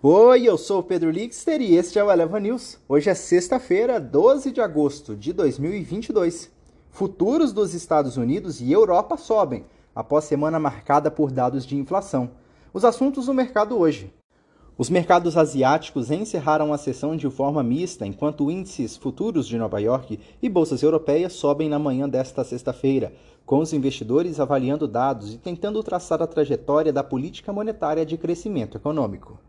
Oi, eu sou o Pedro Lixter e este é o Eleva News. Hoje é sexta-feira, 12 de agosto de 2022. Futuros dos Estados Unidos e Europa sobem, após semana marcada por dados de inflação. Os assuntos do mercado hoje. Os mercados asiáticos encerraram a sessão de forma mista, enquanto índices futuros de Nova York e bolsas europeias sobem na manhã desta sexta-feira, com os investidores avaliando dados e tentando traçar a trajetória da política monetária de crescimento econômico.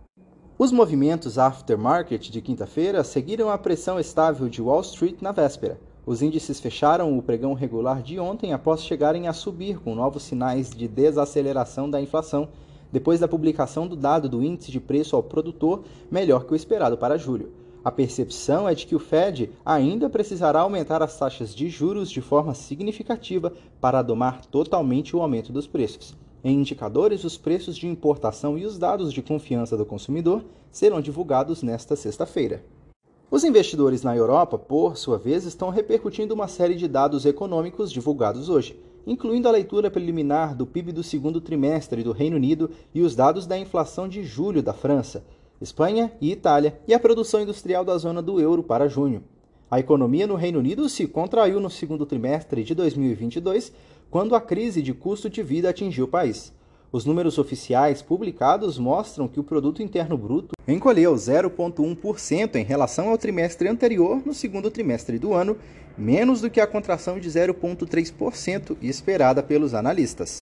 Os movimentos aftermarket de quinta-feira seguiram a pressão estável de Wall Street na véspera. Os índices fecharam o pregão regular de ontem após chegarem a subir com novos sinais de desaceleração da inflação, depois da publicação do dado do índice de preço ao produtor melhor que o esperado para julho. A percepção é de que o Fed ainda precisará aumentar as taxas de juros de forma significativa para domar totalmente o aumento dos preços. Em indicadores, os preços de importação e os dados de confiança do consumidor serão divulgados nesta sexta-feira. Os investidores na Europa, por sua vez, estão repercutindo uma série de dados econômicos divulgados hoje, incluindo a leitura preliminar do PIB do segundo trimestre do Reino Unido e os dados da inflação de julho da França, Espanha e Itália, e a produção industrial da zona do euro para junho. A economia no Reino Unido se contraiu no segundo trimestre de 2022, quando a crise de custo de vida atingiu o país. Os números oficiais publicados mostram que o produto interno bruto encolheu 0,1% em relação ao trimestre anterior no segundo trimestre do ano, menos do que a contração de 0,3% esperada pelos analistas.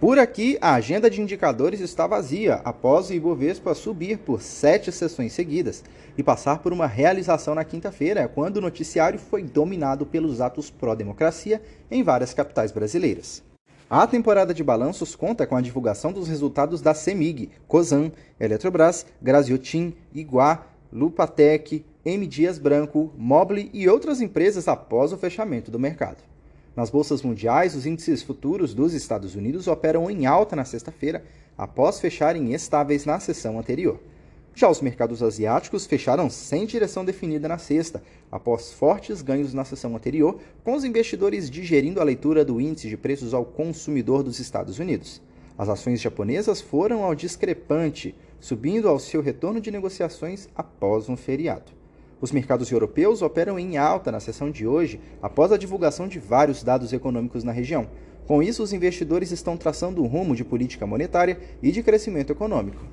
Por aqui, a agenda de indicadores está vazia após o Ibovespa subir por sete sessões seguidas e passar por uma realização na quinta-feira, quando o noticiário foi dominado pelos atos pró-democracia em várias capitais brasileiras. A temporada de balanços conta com a divulgação dos resultados da CEMIG, COSAN, Eletrobras, Graziotin, Iguá, Lupatec, M. Dias Branco, Mobile e outras empresas após o fechamento do mercado. Nas bolsas mundiais, os índices futuros dos Estados Unidos operam em alta na sexta-feira, após fecharem estáveis na sessão anterior. Já os mercados asiáticos fecharam sem direção definida na sexta, após fortes ganhos na sessão anterior, com os investidores digerindo a leitura do índice de preços ao consumidor dos Estados Unidos. As ações japonesas foram ao discrepante, subindo ao seu retorno de negociações após um feriado. Os mercados europeus operam em alta na sessão de hoje, após a divulgação de vários dados econômicos na região. Com isso, os investidores estão traçando um rumo de política monetária e de crescimento econômico.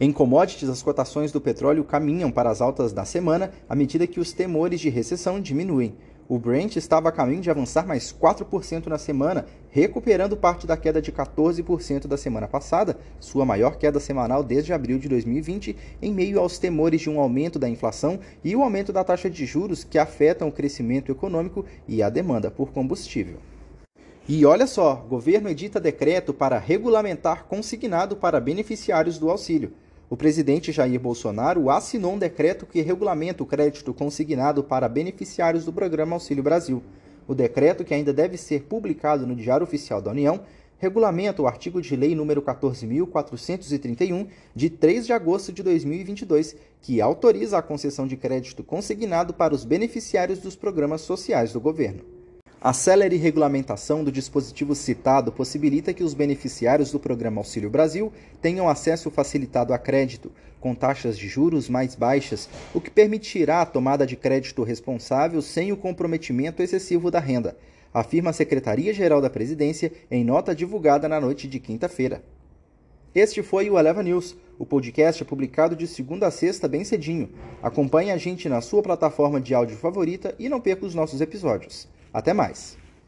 Em commodities, as cotações do petróleo caminham para as altas da semana à medida que os temores de recessão diminuem. O Brent estava a caminho de avançar mais 4% na semana, recuperando parte da queda de 14% da semana passada, sua maior queda semanal desde abril de 2020, em meio aos temores de um aumento da inflação e o aumento da taxa de juros que afetam o crescimento econômico e a demanda por combustível. E olha só, governo edita decreto para regulamentar consignado para beneficiários do auxílio. O presidente Jair Bolsonaro assinou um decreto que regulamenta o crédito consignado para beneficiários do programa Auxílio Brasil. O decreto, que ainda deve ser publicado no Diário Oficial da União, regulamenta o artigo de lei número 14.431, de 3 de agosto de 2022, que autoriza a concessão de crédito consignado para os beneficiários dos programas sociais do governo. A célere regulamentação do dispositivo citado possibilita que os beneficiários do Programa Auxílio Brasil tenham acesso facilitado a crédito, com taxas de juros mais baixas, o que permitirá a tomada de crédito responsável sem o comprometimento excessivo da renda, afirma a Secretaria-Geral da Presidência em nota divulgada na noite de quinta-feira. Este foi o Eleva News. O podcast é publicado de segunda a sexta bem cedinho. Acompanhe a gente na sua plataforma de áudio favorita e não perca os nossos episódios. Até mais!